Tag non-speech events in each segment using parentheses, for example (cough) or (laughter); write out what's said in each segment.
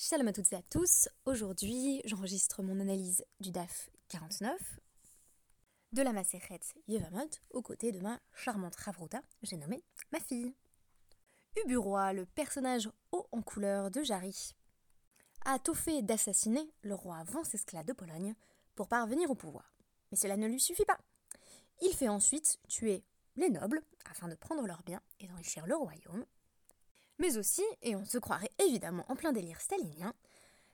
Shalom à toutes et à tous. Aujourd'hui, j'enregistre mon analyse du DAF 49 de la Maseret Yevamot aux côtés de ma charmante Ravruta, j'ai nommé ma fille. Uburoi, le personnage haut en couleur de Jarry, a tout fait d'assassiner le roi Venceslas de Pologne pour parvenir au pouvoir. Mais cela ne lui suffit pas. Il fait ensuite tuer les nobles afin de prendre leurs biens et d'enrichir le royaume mais aussi, et on se croirait évidemment en plein délire stalinien,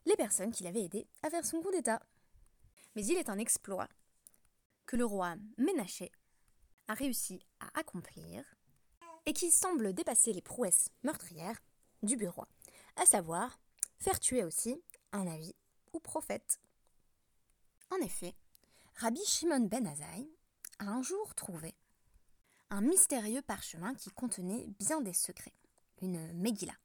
les personnes qui l'avaient aidé à faire son coup d'État. Mais il est un exploit que le roi Ménaché a réussi à accomplir et qui semble dépasser les prouesses meurtrières du bureau, à savoir faire tuer aussi un avis ou prophète. En effet, Rabbi Shimon ben Azaï a un jour trouvé un mystérieux parchemin qui contenait bien des secrets une Megillah.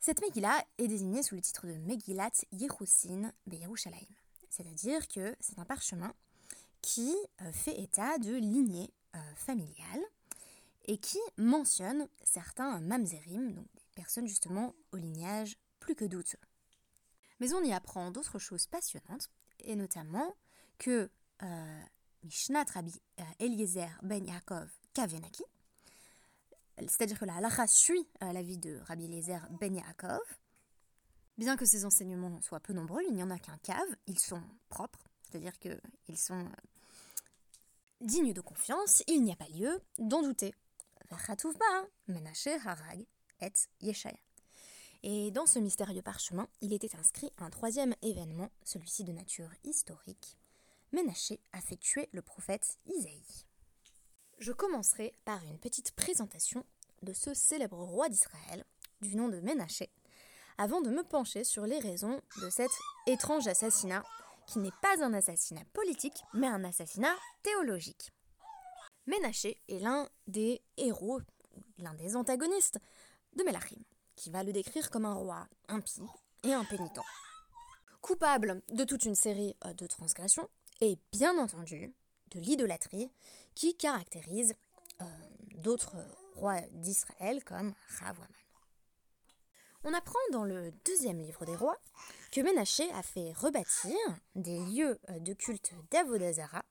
Cette Megillah est désignée sous le titre de Megillat Yerushin Beyerushalayim, c'est-à-dire que c'est un parchemin qui euh, fait état de lignée euh, familiale et qui mentionne certains mamzerim, donc des personnes justement au lignage plus que douteux. Mais on y apprend d'autres choses passionnantes, et notamment que euh, Mishnat Rabbi Eliezer ben Yaakov Kavenaki, c'est-à-dire que la halacha suit euh, la vie de Rabbi Eliezer Ben Yaakov. Bien que ces enseignements soient peu nombreux, il n'y en a qu'un cave, ils sont propres, c'est-à-dire qu'ils sont euh, dignes de confiance, il n'y a pas lieu d'en douter. Harag et Yeshaya. Et dans ce mystérieux parchemin, il était inscrit un troisième événement, celui-ci de nature historique. Ménaché a fait tuer le prophète Isaïe. Je commencerai par une petite présentation de ce célèbre roi d'Israël, du nom de Ménaché, avant de me pencher sur les raisons de cet étrange assassinat, qui n'est pas un assassinat politique, mais un assassinat théologique. Ménaché est l'un des héros, l'un des antagonistes de Melachim, qui va le décrire comme un roi impie et impénitent. Coupable de toute une série euh, de transgressions, et bien entendu de l'idolâtrie qui caractérise euh, d'autres rois d'Israël comme Ravaman. On apprend dans le deuxième livre des rois que Ménaché a fait rebâtir des lieux euh, de culte d'Avodazara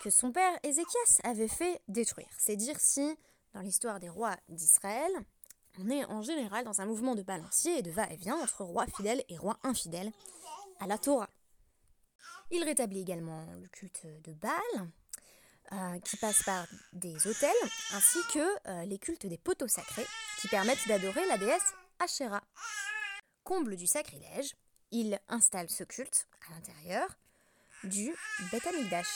que son père Ézéchias avait fait détruire. C'est dire si, dans l'histoire des rois d'Israël, on est en général dans un mouvement de balancier et de va-et-vient entre rois fidèles et rois infidèles à la Torah. Il rétablit également le culte de Baal, euh, qui passe par des hôtels, ainsi que euh, les cultes des poteaux sacrés, qui permettent d'adorer la déesse Asherah. Comble du sacrilège, il installe ce culte à l'intérieur du Beth.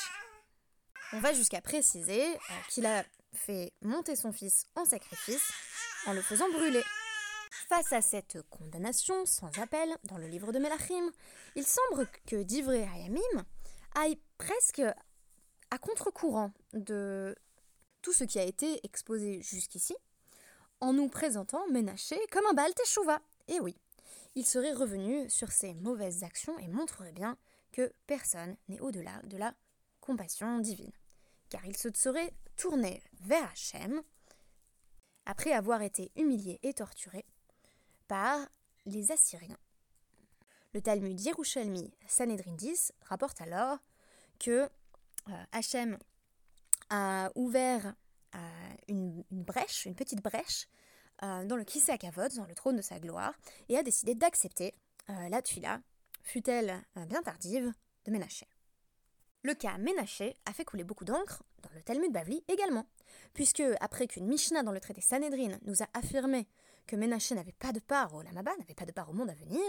On va jusqu'à préciser euh, qu'il a fait monter son fils en sacrifice en le faisant brûler. Face à cette condamnation sans appel dans le livre de Melachim, il semble que Divré Hayamim aille presque à contre-courant de tout ce qui a été exposé jusqu'ici, en nous présentant Ménaché comme un Baal Teshuva. Et oui, il serait revenu sur ses mauvaises actions et montrerait bien que personne n'est au-delà de la compassion divine. Car il se serait tourné vers Hachem après avoir été humilié et torturé par les Assyriens. Le Talmud Yerushalmi Sanhedrin 10 rapporte alors que Hachem a ouvert euh, une, brèche, une petite brèche, euh, dans le Avod, dans le trône de sa gloire, et a décidé d'accepter la tuila, fut-elle bien tardive, de Ménaché. Le cas Ménaché a fait couler beaucoup d'encre dans le Talmud Bavli également, puisque après qu'une Mishnah dans le traité Sanhedrin nous a affirmé que Ménaché n'avait pas de part au Lamaba, n'avait pas de part au monde à venir,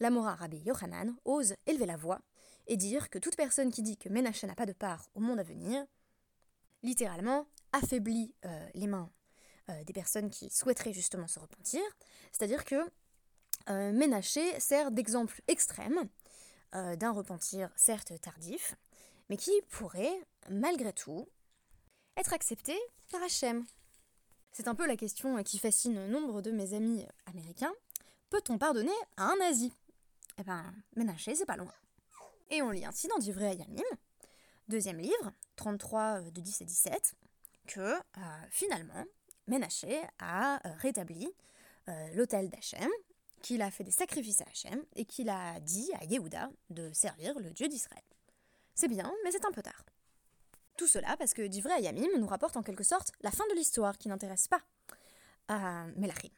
l'Amora Rabbi Yochanan ose élever la voix et dire que toute personne qui dit que Ménaché n'a pas de part au monde à venir, littéralement, affaiblit euh, les mains euh, des personnes qui souhaiteraient justement se repentir. C'est-à-dire que euh, Ménaché sert d'exemple extrême d'un repentir certes tardif, mais qui pourrait, malgré tout, être accepté par Hachem. C'est un peu la question qui fascine nombre de mes amis américains. Peut-on pardonner à un nazi? Eh ben, Ménaché, c'est pas loin. Et on lit ainsi dans du vrai Ayamim, deuxième livre, 33 euh, de 10 à 17, que euh, finalement, Ménaché a euh, rétabli l'hôtel d'Hachem qu'il a fait des sacrifices à Hachem et qu'il a dit à Yehuda de servir le Dieu d'Israël. C'est bien, mais c'est un peu tard. Tout cela parce que Divrei Ayamim nous rapporte en quelque sorte la fin de l'histoire qui n'intéresse pas à Melachim.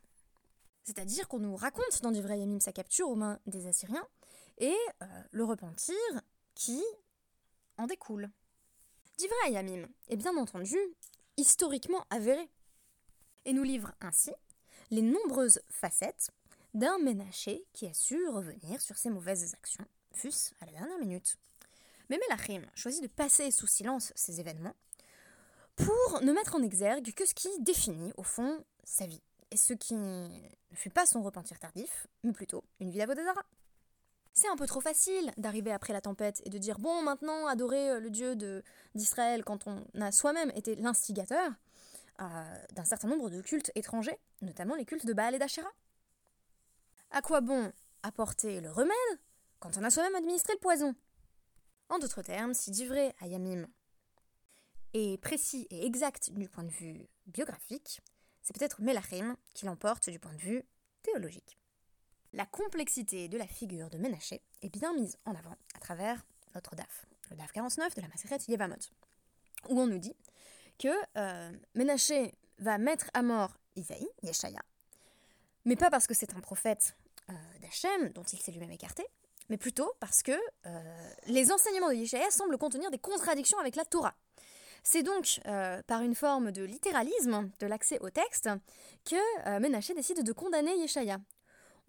C'est-à-dire qu'on nous raconte dans Divrei Ayamim sa capture aux mains des Assyriens et euh, le repentir qui en découle. Divrei Ayamim est bien entendu historiquement avéré et nous livre ainsi les nombreuses facettes d'un ménaché qui a su revenir sur ses mauvaises actions, fût-ce à la dernière minute. Mais Melachim choisit de passer sous silence ces événements pour ne mettre en exergue que ce qui définit, au fond, sa vie, et ce qui ne fut pas son repentir tardif, mais plutôt une vie d'Avodazara. C'est un peu trop facile d'arriver après la tempête et de dire bon, maintenant, adorer euh, le Dieu d'Israël quand on a soi-même été l'instigateur euh, d'un certain nombre de cultes étrangers, notamment les cultes de Baal et d'Achera. À quoi bon apporter le remède quand on a soi-même administré le poison? En d'autres termes, si Divrei Ayamim est précis et exact du point de vue biographique, c'est peut-être Melachim qui l'emporte du point de vue théologique. La complexité de la figure de Ménaché est bien mise en avant à travers notre DAF, le DAF 49 de la Maseret Yevamot, où on nous dit que euh, Ménaché va mettre à mort Isaïe, Yeshaya, mais pas parce que c'est un prophète euh, d'Hachem dont il s'est lui-même écarté, mais plutôt parce que euh, les enseignements de Yeshaya semblent contenir des contradictions avec la Torah. C'est donc euh, par une forme de littéralisme de l'accès au texte que Menaché décide de condamner Yeshaya.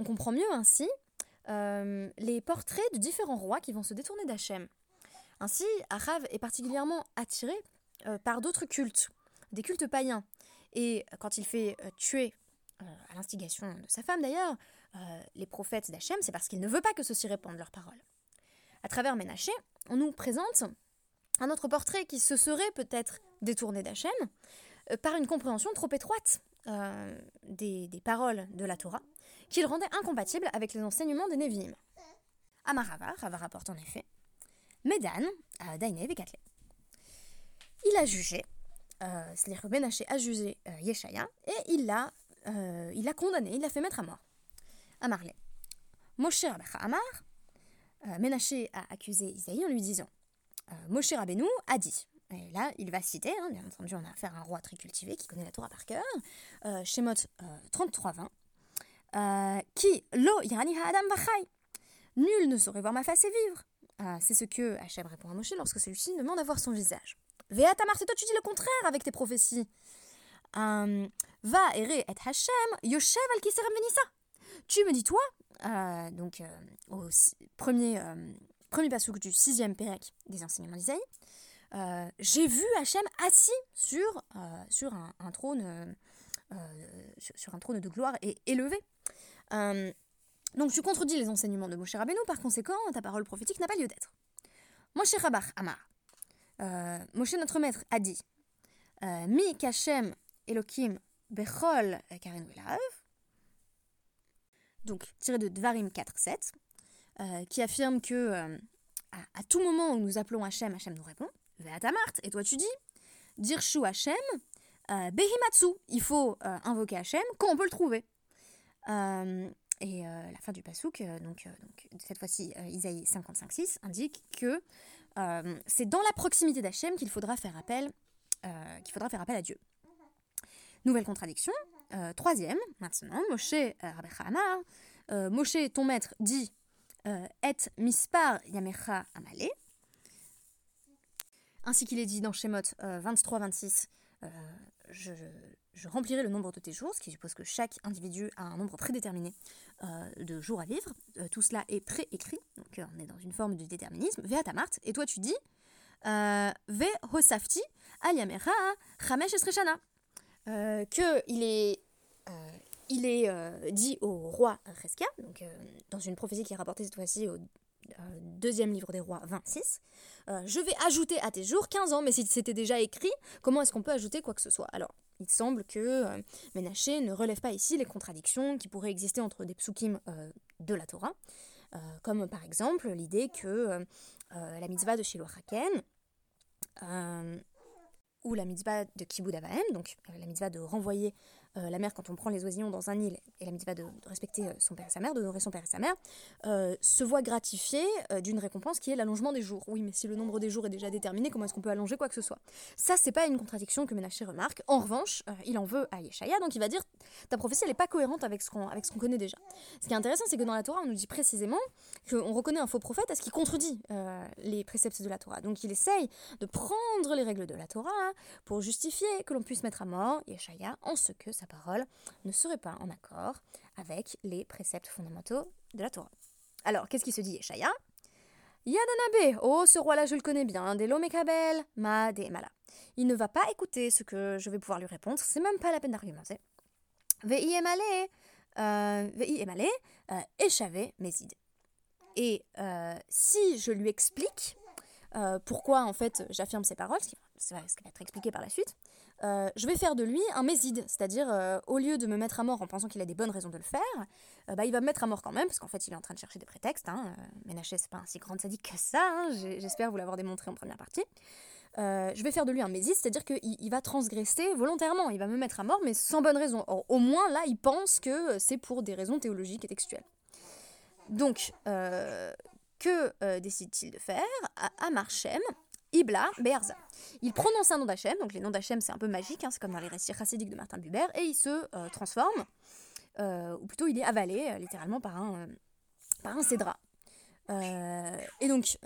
On comprend mieux ainsi les portraits de différents rois qui vont se détourner d'Hachem. Ainsi, Achav est particulièrement attiré par d'autres cultes, des cultes païens. Et quand il fait tuer, à l'instigation de sa femme d'ailleurs, euh, les prophètes d'Hachem, c'est parce qu'il ne veut pas que ceux-ci répandent leurs paroles. À travers Ménaché, on nous présente un autre portrait qui se serait peut-être détourné d'Hachem euh, par une compréhension trop étroite euh, des, paroles de la Torah, qui le rendait incompatible avec les enseignements des Nevi'im. Amarava, Rava rapporte en effet, Médan, à Katlé. Il a jugé, c'est-à-dire que Ménaché a jugé Yeshaya, et il l'a condamné, il l'a fait mettre à mort. Amarle. Moshe Rabbecha Amar, euh, Ménaché a accusé Isaïe en lui disant euh, Moshe Rabbeinu a dit. Et là, il va citer, hein, bien entendu, on a affaire à un roi très cultivé qui connaît la Torah par cœur, euh, Shemot 33-20, euh, qui lo ha'adam vachai. Nul ne saurait voir ma face et vivre. c'est ce que Hachem répond à Moshe lorsque celui-ci demande à voir son visage. Ve'at Amar, c'est toi, tu dis le contraire avec tes prophéties. Va ere et Hachem, yoshev al kiser venissa. Tu me dis, toi, euh, donc euh, au premier, premier du sixième Pérec des enseignements d'Isaïe, j'ai vu Hachem assis sur, sur un, trône, sur, un trône de gloire et élevé. donc tu contredis les enseignements de Moshe Rabbeinu, par conséquent, ta parole prophétique n'a pas lieu d'être. Moshe Rabach Amar, Moshe notre maître a dit, Mi Kachem Elohim Bechol Karen donc tiré de Dvarim 4.7, euh, qui affirme que euh, à, tout moment où nous appelons Hachem, Hachem nous répond, Ve'atamart, et toi tu dis, Dirshu Hachem, euh, Behimatsu, il faut invoquer Hachem quand on peut le trouver. et la fin du pasouk, donc, cette fois-ci Isaïe 55.6, indique que c'est dans la proximité d'Hachem qu'il faudra faire appel, faudra faire appel à Dieu. Nouvelle contradiction, euh, troisième, maintenant, Moshe euh, euh, Moshe, ton maître, dit euh, Et mispar yamecha amale. Ainsi qu'il est dit dans Shemot 23-26, je, remplirai le nombre de tes jours, ce qui suppose que chaque individu a un nombre prédéterminé de jours à vivre. tout cela est préécrit, donc on est dans une forme de déterminisme. Ve et toi tu dis Ve hosafti al yamecha chamesh esreshana. Euh, qu'il est, euh, il est euh, dit au roi Reskia, donc dans une prophétie qui est rapportée cette fois-ci au deuxième livre des rois 26, je vais ajouter à tes jours 15 ans, mais si c'était déjà écrit, comment est-ce qu'on peut ajouter quoi que ce soit? Alors, il semble que Ménaché ne relève pas ici les contradictions qui pourraient exister entre des psukim de la Torah, comme par exemple l'idée que la mitzvah de Shiloh Haken ou la mitzvah de Avahem, donc euh, la mitzvah de renvoyer euh, la mère, quand on prend les oisillons dans un île, et la mitzvah de, de respecter euh, son père et sa mère, d'honorer son père et sa mère, euh, se voit gratifiée d'une récompense qui est l'allongement des jours. Oui, mais si le nombre des jours est déjà déterminé, comment est-ce qu'on peut allonger quoi que ce soit? Ça, c'est pas une contradiction que Ménaché remarque. En revanche, il en veut à Yeshaya, donc il va dire ta prophétie, elle n'est pas cohérente avec ce qu'on qu'on connaît déjà. Ce qui est intéressant, c'est que dans la Torah, on nous dit précisément qu'on reconnaît un faux prophète à ce qui contredit les préceptes de la Torah. Donc il essaye de prendre les règles de la Torah pour justifier que l'on puisse mettre à mort Yeshaya en ce que sa parole ne serait pas en accord avec les préceptes fondamentaux de la Torah. Alors, qu'est-ce qui se dit Yeshaya? Yadanabe, oh ce roi-là je le connais bien, Mekabel, Ma de Mala. Il ne va pas écouter ce que je vais pouvoir lui répondre, c'est même pas la peine d'argumenter. Vei Emale, euh, Vei Emale, euh, Échavé Mézid. Et euh, si je lui explique euh, pourquoi en fait j'affirme ces paroles, ce qui va être expliqué par la suite, euh, je vais faire de lui un méside, c'est-à-dire euh, au lieu de me mettre à mort en pensant qu'il a des bonnes raisons de le faire, euh, bah, il va me mettre à mort quand même, parce qu'en fait il est en train de chercher des prétextes. Hein. Ménaché, c'est pas un si grand sadique que ça, hein, j'espère vous l'avoir démontré en première partie. Je vais faire de lui un méside, c'est-à-dire qu'il il va transgresser volontairement, il va me mettre à mort, mais sans bonne raison. Au moins là, il pense que c'est pour des raisons théologiques et textuelles. Donc, que décide-t-il de faire À Amar Shem, Ibla, Be'arza. Il prononce un nom d'Hachem, donc les noms d'Hachem c'est un peu magique, hein, c'est comme dans les récits chassidiques de Martin Buber, et il se euh, transforme, euh, ou plutôt il est avalé euh, littéralement par un, cédra. Et donc,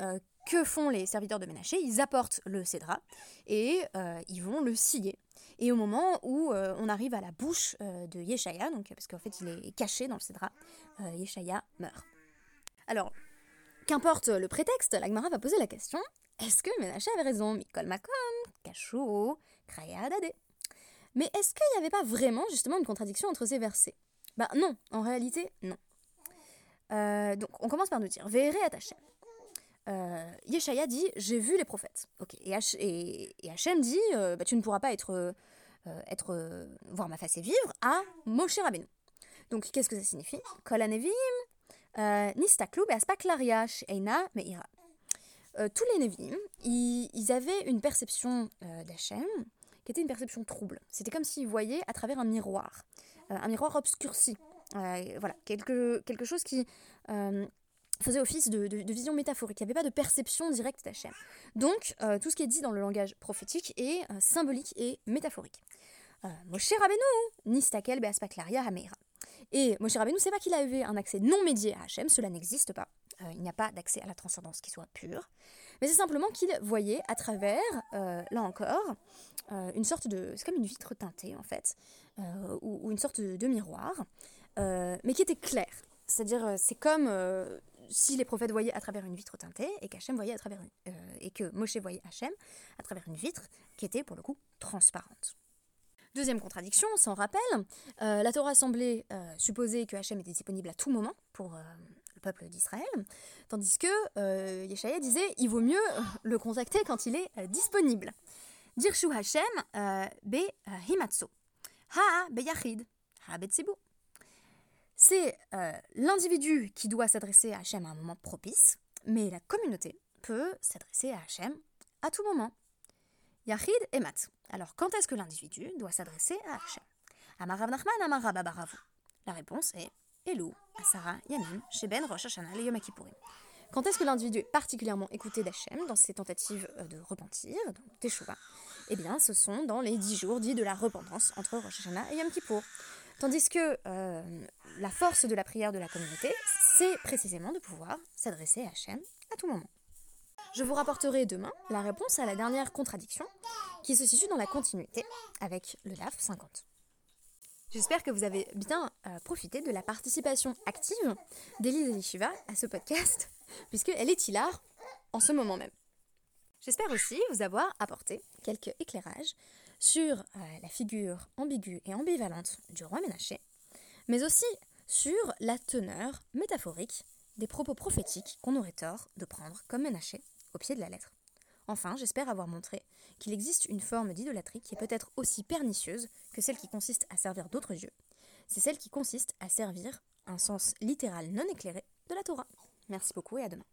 que font les serviteurs de Ménaché? Ils apportent le cédra et ils vont le scier. Et au moment où on arrive à la bouche de Yeshaya, donc, parce qu'en fait il est caché dans le cédra, Yeshaya meurt. Alors, qu'importe le prétexte, la Gemara va poser la question est-ce que Ménaché avait raison? Mikol Makom, Kachou. Mais est-ce qu'il n'y avait pas vraiment justement une contradiction entre ces versets? Bah non, en réalité, non. Euh, donc, on commence par nous dire Véré à Hachem. Euh, Yeshaya dit J'ai vu les prophètes. Ok. Et, H- dit euh, bah, Tu ne pourras pas être, euh, être voir ma face et vivre à Moshe Rabbeinu. Donc, qu'est-ce que ça signifie? Kol Anevim, euh, Nistaklu, Beaspaklaria, Sheina, Meira. Euh, tous les Nevim, ils, avaient une perception euh, d'Hachem qui était une perception trouble. C'était comme s'ils voyaient à travers un miroir, euh, un miroir obscurci. Euh, voilà, quelque, quelque chose qui faisait office de, vision métaphorique. Il n'y avait pas de perception directe d'Hachem. Donc, tout ce qui est dit dans le langage prophétique est symbolique et métaphorique. Moshe Rabbeinu, Nistakel Beaspaklaria Hameira. Et Moshe Rabbeinu, c'est pas qu'il avait un accès non médié à Hachem, cela n'existe pas. Euh, il n'y a pas d'accès à la transcendance qui soit pure. Mais c'est simplement qu'il voyait à travers, euh, là encore, euh, une sorte de... C'est comme une vitre teintée en fait, ou, une sorte de, miroir, mais qui était clair. C'est-à-dire, c'est comme si les prophètes voyaient à travers une vitre teintée et voyait à travers et que Moshe voyait Hachem à travers une vitre qui était pour le coup transparente. Deuxième contradiction, on s'en rappelle, euh, la Torah semblait euh, supposer que Hachem était disponible à tout moment pour euh, le peuple d'Israël, tandis que euh, Yeshaya disait il vaut mieux le contacter quand il est disponible. Dirshu Hachem be himatsu, ha be yachid, ha be. C'est l'individu qui doit s'adresser à Hachem à un moment propice, mais la communauté peut s'adresser à Hachem à tout moment. Yachid et Mat. Alors, quand est-ce que l'individu doit s'adresser à Hachem Amarav Nachman, Amarav Babaravu. La réponse est Elou, Asara, Yamim, Sheben, Rosh Hashanah, Yom. Quand est-ce que l'individu est particulièrement écouté d'Hachem dans ses tentatives euh, de repentir, donc Teshuvah? Eh bien, ce sont dans les dix jours dits de la repentance entre Rosh Hashanah et Yom Kippour. Tandis que euh, la force de la prière de la communauté, c'est précisément de pouvoir s'adresser à Hachem à tout moment. Je vous rapporterai demain la réponse à la dernière contradiction qui se situe dans la continuité avec le DAF 50. J'espère que vous avez bien euh, profité de la participation active d'Élise Elishiva à ce podcast, (laughs) puisqu'elle est hilar en ce moment même. J'espère aussi vous avoir apporté quelques éclairages sur euh, la figure ambiguë et ambivalente du roi Ménaché, mais aussi sur la teneur métaphorique des propos prophétiques qu'on aurait tort de prendre comme Ménaché au pied de la lettre. Enfin, j'espère avoir montré qu'il existe une forme d'idolâtrie qui est peut-être aussi pernicieuse que celle qui consiste à servir d'autres dieux. C'est celle qui consiste à servir un sens littéral non éclairé de la Torah. Merci beaucoup et à demain.